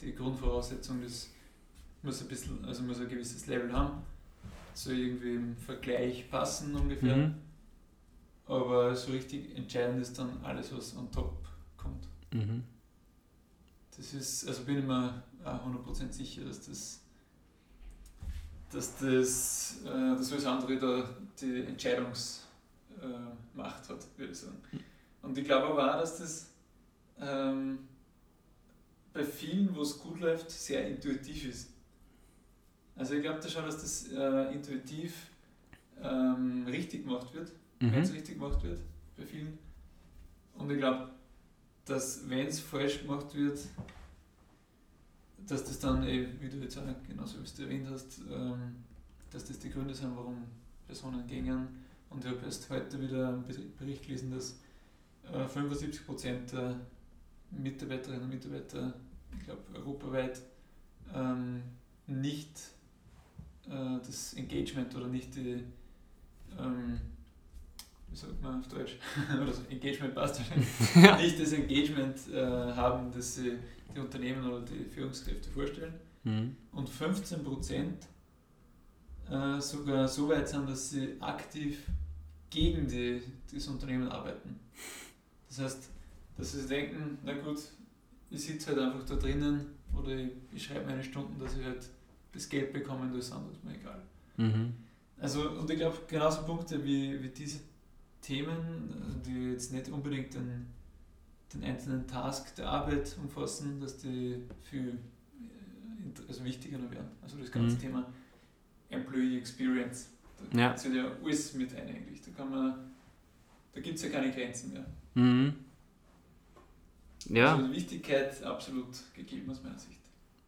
die Grundvoraussetzung, das muss ein bisschen, also muss ein gewisses Level haben, so irgendwie im Vergleich passen ungefähr. Mhm. Aber so richtig entscheidend ist dann alles, was on top kommt. Mhm. Das ist, also bin ich mir auch 100% sicher, dass das dass das, äh, das alles andere da die Entscheidungsmacht äh, hat, würde ich sagen. Und ich glaube aber auch, dass das ähm, bei vielen, wo es gut läuft, sehr intuitiv ist. Also ich glaube da schon, dass das äh, intuitiv ähm, richtig gemacht wird, mhm. wenn es richtig gemacht wird, bei vielen. Und ich glaube, dass wenn es falsch gemacht wird, dass das dann, eh, wie du jetzt auch genauso wie du erwähnt hast, ähm, dass das die Gründe sind, warum Personen gingen. Und ich habe erst heute wieder einen Bericht gelesen, dass äh, 75% der Mitarbeiterinnen und Mitarbeiter, ich glaube europaweit, ähm, nicht äh, das Engagement oder nicht die, ähm, wie sagt man auf Deutsch, oder das Engagement passt wahrscheinlich, ja. nicht das Engagement äh, haben, das sie die Unternehmen oder die Führungskräfte vorstellen. Mhm. Und 15 Prozent äh, sogar so weit sind, dass sie aktiv gegen die, das Unternehmen arbeiten. Das heißt, dass sie denken, na gut, ich sitze halt einfach da drinnen oder ich, ich schreibe meine Stunden, dass ich halt das Geld bekomme andere ist mir egal. Mhm. Also, und ich glaube, genauso Punkte wie, wie diese Themen, die jetzt nicht unbedingt den den einzelnen Task der Arbeit umfassen, dass die viel äh, also wichtiger noch werden. Also das ganze mhm. Thema Employee Experience. Da ja. zählt ja alles mit ein eigentlich. Da kann man, da gibt es ja keine Grenzen mehr. Mhm. Ja. Also die Wichtigkeit absolut gegeben aus meiner Sicht.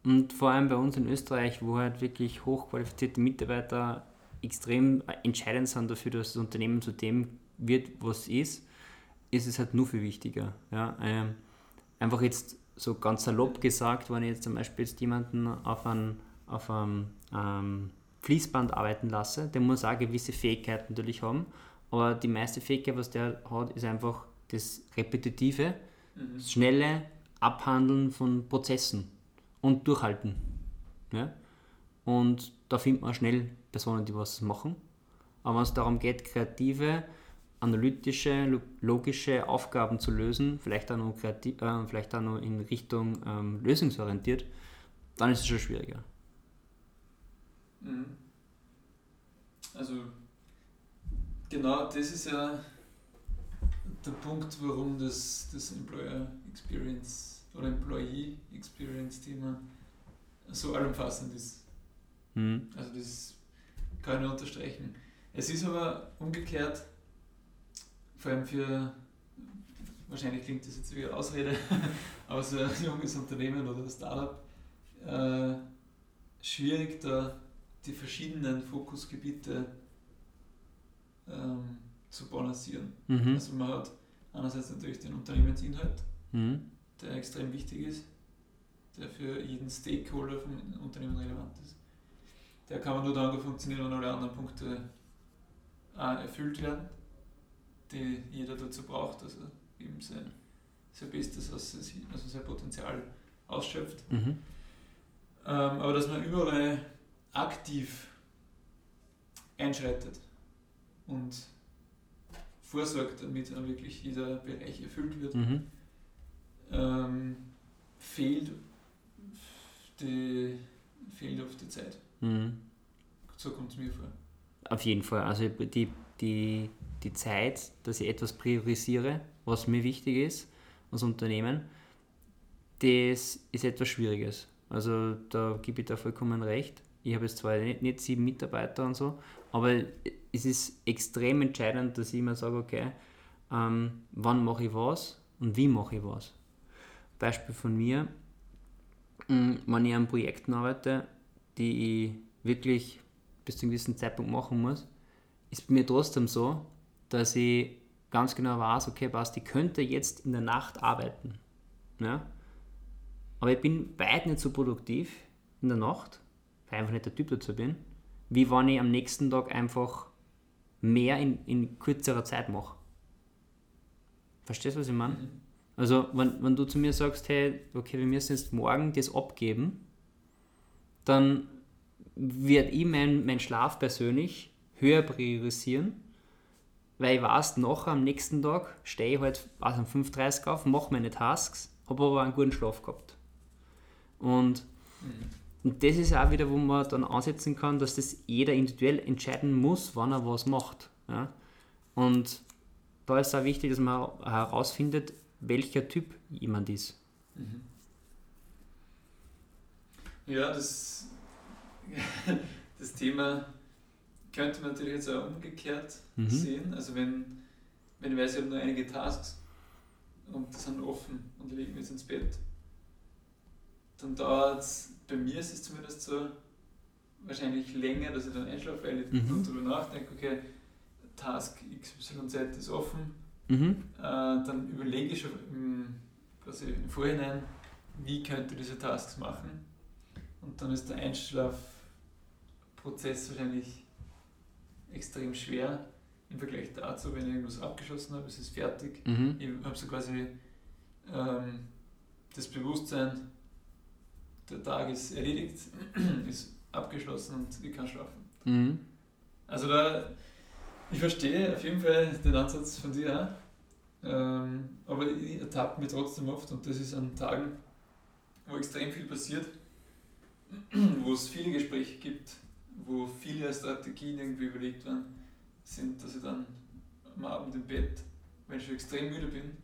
Und vor allem bei uns in Österreich, wo halt wirklich hochqualifizierte Mitarbeiter extrem entscheidend sind dafür, dass das Unternehmen zu dem wird, was ist, ist es halt nur viel wichtiger. Ja? Ähm, einfach jetzt so ganz salopp gesagt, wenn ich jetzt zum Beispiel jetzt jemanden auf einem, auf einem ähm, Fließband arbeiten lasse, der muss auch gewisse Fähigkeiten natürlich haben, aber die meiste Fähigkeit, was der hat, ist einfach das Repetitive, mhm. das schnelle Abhandeln von Prozessen und Durchhalten. Ja? Und da findet man schnell Personen, die was machen. Aber wenn es darum geht, kreative, analytische, logische Aufgaben zu lösen, vielleicht auch noch, kreativ, äh, vielleicht auch noch in Richtung ähm, lösungsorientiert, dann ist es schon schwieriger. Mhm. Also genau das ist ja der Punkt, warum das, das Employer Experience oder Employee Experience Thema so allumfassend ist. Mhm. Also das kann ich unterstreichen. Es ist aber umgekehrt vor allem für, wahrscheinlich klingt das jetzt wie eine Ausrede, aber so ein junges Unternehmen oder ein Startup, äh, schwierig da die verschiedenen Fokusgebiete ähm, zu balancieren. Mhm. Also man hat einerseits natürlich den Unternehmensinhalt, mhm. der extrem wichtig ist, der für jeden Stakeholder vom Unternehmen relevant ist. Der kann man nur dann funktionieren, wenn alle anderen Punkte äh, erfüllt werden die jeder dazu braucht, dass er eben sein, sein Bestes, also sein Potenzial ausschöpft. Mhm. Ähm, aber dass man überall aktiv einschreitet und vorsorgt, damit auch wirklich dieser Bereich erfüllt wird, Mhm. ähm, fehlt, die, fehlt oft die Zeit. Mhm. So kommt es mir vor. Auf jeden Fall. Also die, die, die Zeit, dass ich etwas priorisiere, was mir wichtig ist als Unternehmen, das ist etwas Schwieriges. Also da gebe ich da vollkommen recht. Ich habe jetzt zwar nicht, nicht sieben Mitarbeiter und so, aber es ist extrem entscheidend, dass ich immer sage, okay, ähm, wann mache ich was und wie mache ich was. Beispiel von mir, mh, wenn ich an Projekten arbeite, die ich wirklich bis zu einem gewissen Zeitpunkt machen muss, ist bei mir trotzdem so, dass ich ganz genau weiß, okay, passt, ich könnte jetzt in der Nacht arbeiten. Ja? Aber ich bin weit nicht so produktiv in der Nacht, weil ich einfach nicht der Typ dazu bin, wie wenn ich am nächsten Tag einfach mehr in, in kürzerer Zeit mache. Verstehst du, was ich meine? Also, wenn, wenn du zu mir sagst, hey, okay, wir müssen jetzt morgen das abgeben, dann werde ich meinen mein Schlaf persönlich höher priorisieren, weil ich weiß, nachher am nächsten Tag stehe ich halt also um 5.30 Uhr auf, mache meine Tasks, habe aber einen guten Schlaf gehabt. Und, Mhm. und das ist auch wieder, wo man dann ansetzen kann, dass das jeder individuell entscheiden muss, wann er was macht. Ja? Und da ist auch wichtig, dass man herausfindet, welcher Typ jemand ist. Mhm. Ja, das, das Thema könnte man natürlich jetzt auch umgekehrt Mhm. sehen. Also wenn, wenn ich weiß, ich habe nur einige Tasks und die sind offen und ich lege mich jetzt ins Bett, dann dauert es, bei mir ist es zumindest so, wahrscheinlich länger, dass ich dann einschlafe, weil ich Mhm. darüber nachdenke, okay, Task XYZ ist offen, Mhm. äh, dann überlege ich schon im, quasi im Vorhinein, wie könnte ich diese Tasks machen. Und dann ist der Einschlafprozess wahrscheinlich extrem schwer im Vergleich dazu, wenn ich irgendwas abgeschlossen habe, es ist fertig. Mhm. Ich habe so quasi ähm, das Bewusstsein, der Tag ist erledigt, ist abgeschlossen und ich kann schlafen. Mhm. Also da, ich verstehe auf jeden Fall den Ansatz von dir auch. Ähm, aber ich ertappe mich trotzdem oft und das ist an Tagen, wo extrem viel passiert, wo es viele Gespräche gibt, wo viele Strategien irgendwie überlegt werden, sind, dass ich dann am Abend im Bett, wenn ich schon extrem müde bin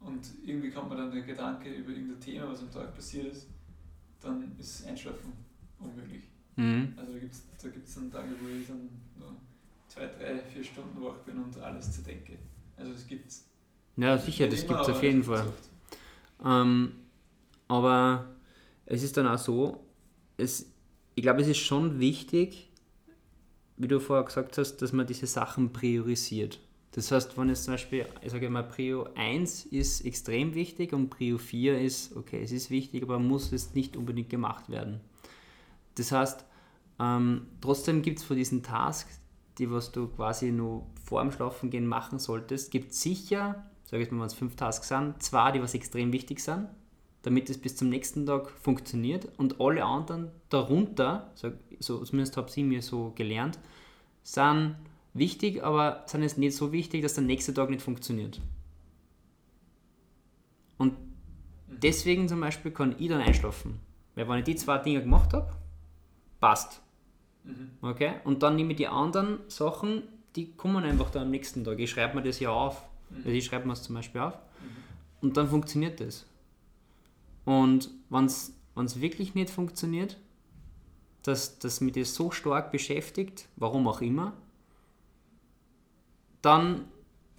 und irgendwie kommt mir dann der Gedanke über irgendein Thema, was am Tag passiert ist, dann ist Einschlafen unmöglich. Mhm. Also da gibt es da gibt's dann Tage, wo ich dann nur zwei, drei, vier Stunden wach bin und alles zerdenke. Also das gibt's. Ja, sicher, das gibt es auf jeden Fall. Ähm, aber es ist dann auch so, es, ich glaube, es ist schon wichtig, wie du vorher gesagt hast, dass man diese Sachen priorisiert. Das heißt, wenn es zum Beispiel, ich sage mal, Prio 1 ist extrem wichtig und Prio 4 ist, okay, es ist wichtig, aber muss es nicht unbedingt gemacht werden. Das heißt, ähm, trotzdem gibt es von diesen Tasks, die was du quasi nur vor dem Schlafengehen machen solltest, gibt sicher, sage ich mal, wenn es fünf Tasks sind, zwei, die was extrem wichtig sind, damit es bis zum nächsten Tag funktioniert und alle anderen darunter, so, so zumindest habe ich mir so gelernt, sind wichtig, aber sind jetzt nicht so wichtig, dass der nächste Tag nicht funktioniert. Und deswegen zum Beispiel kann ich dann einschlafen. Weil wenn ich die zwei Dinge gemacht habe, passt. Mhm. Okay? Und dann nehme ich die anderen Sachen, die kommen einfach dann am nächsten Tag. Ich schreibe mir das ja auf. Mhm. Also ich schreibe mir es zum Beispiel auf. Und dann funktioniert das. Und wenn es wirklich nicht funktioniert, dass, dass mich das so stark beschäftigt, warum auch immer, dann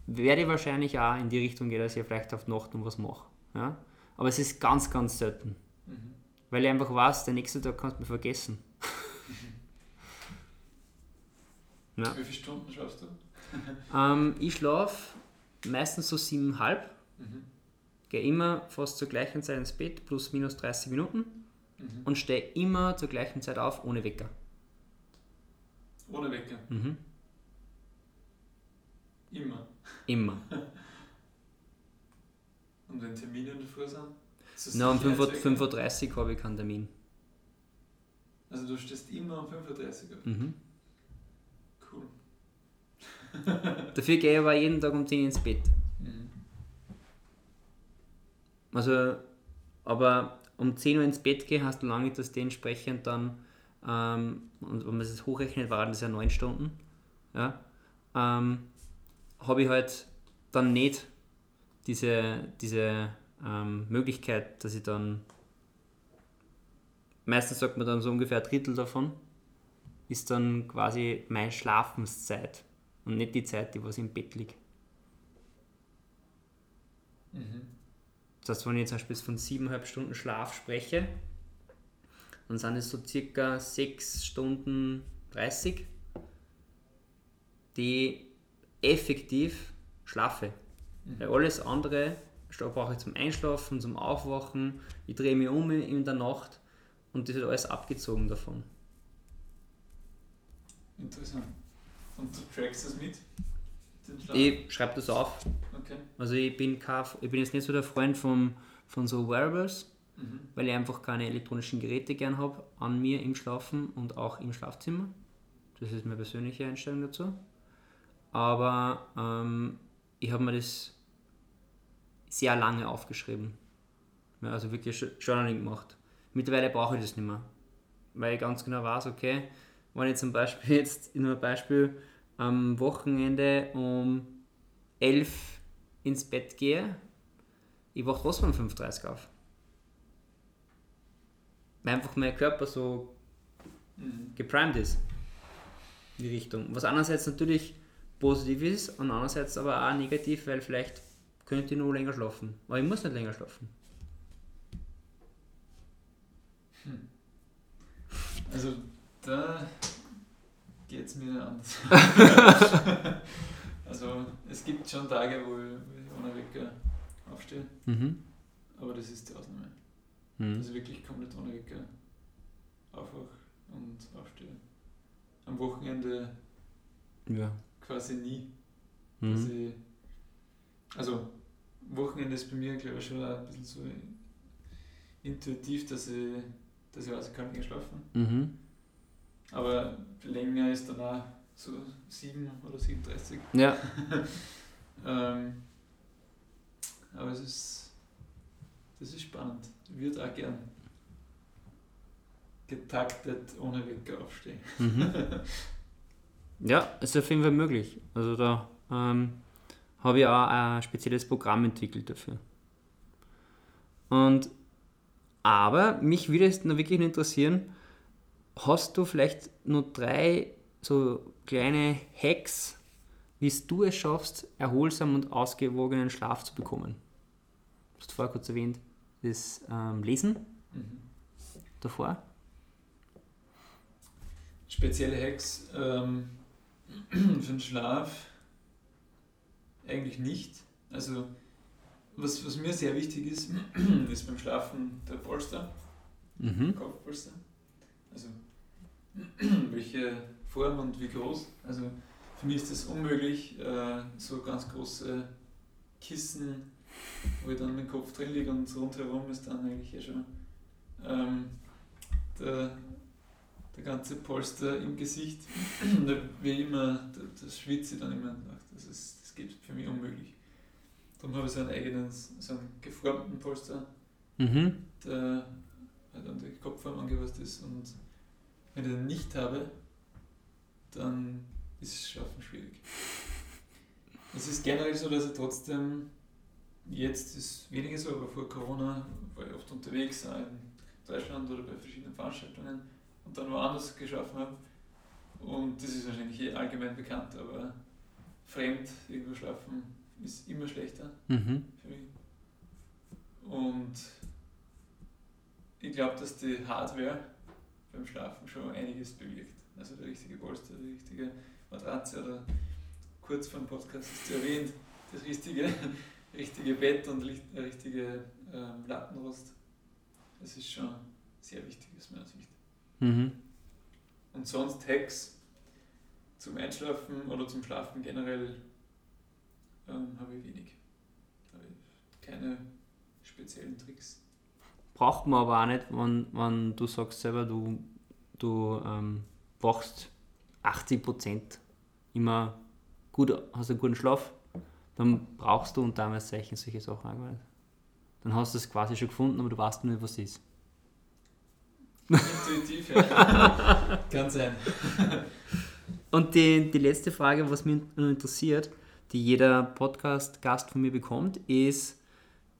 werde ich wahrscheinlich auch in die Richtung gehen, dass ich vielleicht auf Nacht noch was mache. Ja? Aber es ist ganz, ganz selten. Mhm. Weil ich einfach weiß, der nächste Tag kannst du mir vergessen. Ja. Wie viele Stunden schaffst du? Ähm, ich schlafe meistens so siebeneinhalb, Mhm. Gehe immer fast zur gleichen Zeit ins Bett, plus minus 30 Minuten Mhm. und stehe immer zur gleichen Zeit auf, ohne Wecker. Ohne Wecker. Mhm. Immer. Immer. Und wenn Termine in der Früh sind? Na, um Sicherheitswecker? 5.30 Uhr habe ich keinen Termin. Also du stehst immer um 5.30 Uhr auf. Mhm. Cool. Dafür gehe ich aber jeden Tag um 10 Uhr ins Bett. Also, aber um 10 Uhr ins Bett gehen, hast du lange, dass dementsprechend dann, ähm, und wenn man es hochrechnet, waren das ja 9 Stunden, ja, ähm, habe ich halt dann nicht diese, diese ähm, Möglichkeit, dass ich dann, meistens sagt man dann so ungefähr ein Drittel davon, ist dann quasi meine Schlafenszeit und nicht die Zeit, die was im Bett liegt. Mhm. Das heißt, wenn ich jetzt zum Beispiel von 7,5 Stunden Schlaf spreche, dann sind es so circa 6 Stunden 30, die effektiv schlafe. Weil alles andere brauche ich zum Einschlafen, zum Aufwachen, ich drehe mich um in der Nacht und das wird alles abgezogen davon. Interessant. Und du trackst das mit? Ich schreibe das auf. Okay. Also ich bin, kein, ich bin jetzt nicht so der Freund vom, von so Wearables, Mhm. weil ich einfach keine elektronischen Geräte gern habe an mir im Schlafen und auch im Schlafzimmer. Das ist meine persönliche Einstellung dazu. Aber ähm, ich habe mir das sehr lange aufgeschrieben. Ja, also wirklich Journaling gemacht. Mittlerweile brauche ich das nicht mehr. Weil ich ganz genau weiß, okay, wenn ich zum Beispiel jetzt, nur ein Beispiel, am Wochenende um 11 ins Bett gehe, ich wache trotzdem um 5.30 Uhr auf. Weil einfach mein Körper so Mhm. geprimed ist. In die Richtung. Was einerseits natürlich positiv ist und andererseits aber auch negativ, weil vielleicht könnte ich nur länger schlafen. Aber ich muss nicht länger schlafen. Also da geht es mir anders. also es gibt schon Tage, wo ich, ohne Wecker aufstehe, Mhm. aber das ist die Ausnahme. Mhm. Ich wirklich komplett ohne Wecker aufwache und aufstehe. Am Wochenende Ja. quasi nie. Mhm. ich, also Wochenende ist bei mir glaube ich schon ein bisschen so intuitiv, dass ich, dass ich weiß, ich kann nicht schlafen. Mhm. Aber länger ist dann auch so 7 oder 37. Ja. Ähm, aber es ist, das ist spannend. Ich würde auch gern getaktet ohne Wecker aufstehen. Mhm. Ja, ist auf jeden Fall möglich. Also da ähm, habe ich auch ein spezielles Programm entwickelt dafür. Und aber mich würde es noch wirklich interessieren, hast du vielleicht nur drei so kleine Hacks, wie du es schaffst, erholsam und ausgewogenen Schlaf zu bekommen? Du hast vorher kurz erwähnt, das ähm, Lesen Mhm. davor. Spezielle Hacks ähm, für den Schlaf eigentlich nicht. Also was, was mir sehr wichtig ist, ist beim Schlafen der Polster, Mhm. Kopfpolster. Also welche Form und wie groß. Also für mich ist es unmöglich, äh, so ganz große Kissen, wo ich dann mit dem Kopf drin liege und rundherum ist dann eigentlich eh schon ähm, der, der ganze Polster im Gesicht. Da Wie immer, da, das schwitze ich dann immer nach. Das, ist, das geht für mich unmöglich. Darum habe ich so einen eigenen, so einen geformten Polster, Mhm. der halt an die Kopfform angepasst ist. Und wenn ich den nicht habe, dann ist es Schlafen schwierig. Es ist generell so, dass ich trotzdem, jetzt ist weniger so, aber vor Corona war ich oft unterwegs, auch in Deutschland oder bei verschiedenen Veranstaltungen und dann woanders geschaffen habe. Und das ist wahrscheinlich eh allgemein bekannt, aber fremd irgendwo schlafen ist immer schlechter Mhm. für mich. Und ich glaube, dass die Hardware beim Schlafen schon einiges bewirkt. Also der richtige Polster, die richtige Matratze oder kurz vor dem Podcast ist es erwähnt, das richtige, richtige Bett und der richtige ähm, Lattenrost. Das ist schon sehr wichtig aus meiner Sicht. Mhm. Und sonst Hacks zum Einschlafen oder zum Schlafen generell ähm, habe ich wenig. Habe ich keine speziellen Tricks. Braucht man aber auch nicht, wenn, wenn du sagst selber, du du ähm, wachst 80% immer gut, hast einen guten Schlaf, dann brauchst du unter Anführungszeichen solche Sachen nicht. Dann hast du es quasi schon gefunden, aber du weißt nicht, was es ist. Intuitiv, ja. Kann sein. Und die, die letzte Frage, was mich interessiert, die jeder Podcast-Gast von mir bekommt, ist,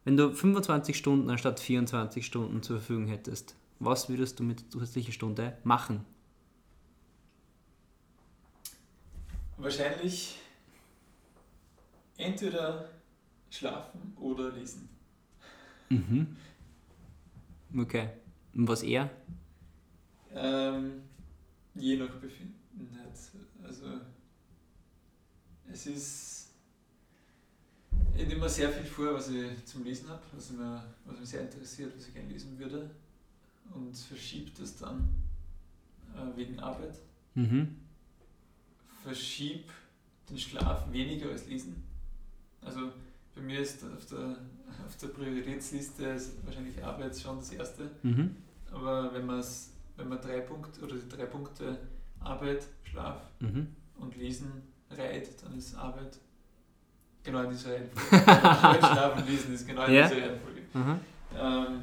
wenn du 25 Stunden anstatt 24 Stunden zur Verfügung hättest, was würdest du mit der zusätzlichen Stunde machen? Wahrscheinlich entweder schlafen oder lesen. Mhm. Okay. Und was eher? Ähm, je nach Befinden. Also es ist, ich nehme mir sehr viel vor, was ich zum Lesen habe, was, was mich sehr interessiert, was ich gerne lesen würde und verschiebt das dann äh, wegen Arbeit. Mhm. Verschieb den Schlaf weniger als Lesen. Also bei mir ist auf der, auf der Prioritätsliste wahrscheinlich Arbeit schon das erste. Mhm. Aber wenn, wenn man drei Punkte oder die drei Punkte Arbeit, Schlaf mhm. und Lesen reiht, dann ist Arbeit genau in dieser Reihenfolge. Arbeit, Schlaf und Lesen ist genau in ja? dieser Reihenfolge. Mhm. Ähm,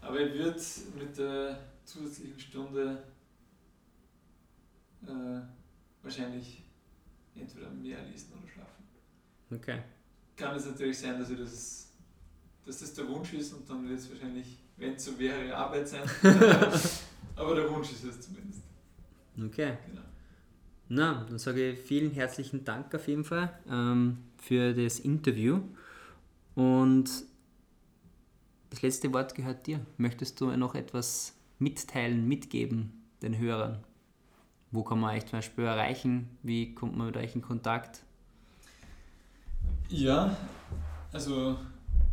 aber ich würde mit der zusätzlichen Stunde äh, wahrscheinlich entweder mehr lesen oder schlafen. Okay. Kann es natürlich sein, dass, das, dass das der Wunsch ist und dann wird es wahrscheinlich, wenn es so wäre, Arbeit sein. aber der Wunsch ist es zumindest. Okay. Genau. Na, dann sage ich vielen herzlichen Dank auf jeden Fall ähm, für das Interview. Und das letzte Wort gehört dir. Möchtest du noch etwas mitteilen, mitgeben den Hörern? Wo kann man euch zum Beispiel erreichen? Wie kommt man mit euch in Kontakt? Ja, also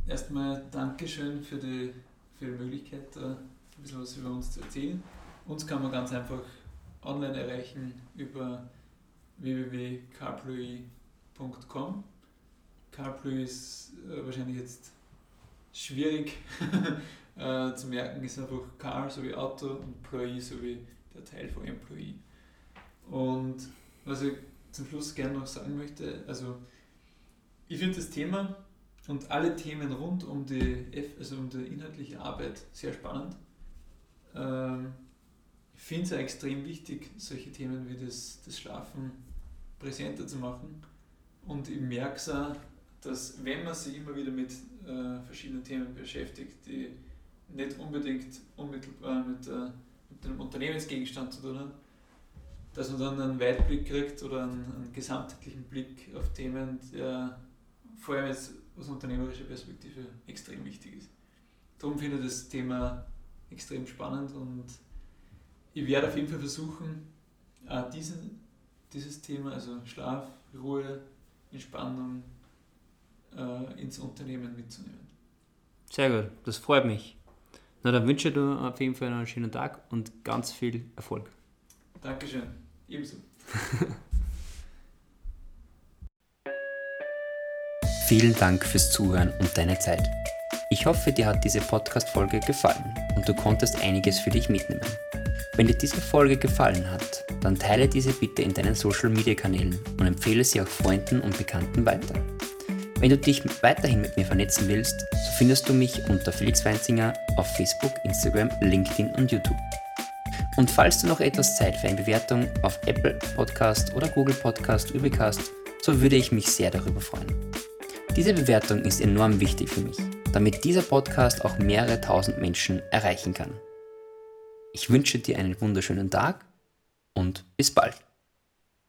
erstmal Dankeschön für die, für die Möglichkeit, ein bisschen was über uns zu erzählen. Uns kann man ganz einfach online erreichen über www.carpluy.com. Carpluy ist äh, wahrscheinlich jetzt schwierig äh, zu merken, ist einfach Car sowie Auto und Ploy sowie der Teil von Employee. Und was ich zum Schluss gerne noch sagen möchte, also ich finde das Thema und alle Themen rund um die, F, also um die inhaltliche Arbeit sehr spannend. Ähm, ich finde es auch extrem wichtig, solche Themen wie das, das Schlafen präsenter zu machen. Und ich merke es auch, dass wenn man sich immer wieder mit äh, verschiedenen Themen beschäftigt, die nicht unbedingt unmittelbar mit, äh, mit dem Unternehmensgegenstand zu tun haben, dass man dann einen Weitblick kriegt oder einen, einen gesamtheitlichen Blick auf Themen, der vor allem jetzt aus unternehmerischer Perspektive extrem wichtig ist. Darum finde ich das Thema extrem spannend und ich werde auf jeden Fall versuchen, diesen, dieses Thema, also Schlaf, Ruhe, Entspannung, äh, ins Unternehmen mitzunehmen. Sehr gut, das freut mich. Na, dann wünsche ich dir auf jeden Fall einen schönen Tag und ganz viel Erfolg. Dankeschön, ebenso. Vielen Dank fürs Zuhören und deine Zeit. Ich hoffe, dir hat diese Podcast-Folge gefallen und du konntest einiges für dich mitnehmen. Wenn dir diese Folge gefallen hat, dann teile diese bitte in deinen Social Media Kanälen und empfehle sie auch Freunden und Bekannten weiter. Wenn du dich weiterhin mit mir vernetzen willst, so findest du mich unter Felix Weinzinger auf Facebook, Instagram, LinkedIn und YouTube. Und falls du noch etwas Zeit für eine Bewertung auf Apple Podcast oder Google Podcast übrig hast, so würde ich mich sehr darüber freuen. Diese Bewertung ist enorm wichtig für mich, damit dieser Podcast auch mehrere tausend Menschen erreichen kann. Ich wünsche dir einen wunderschönen Tag und bis bald.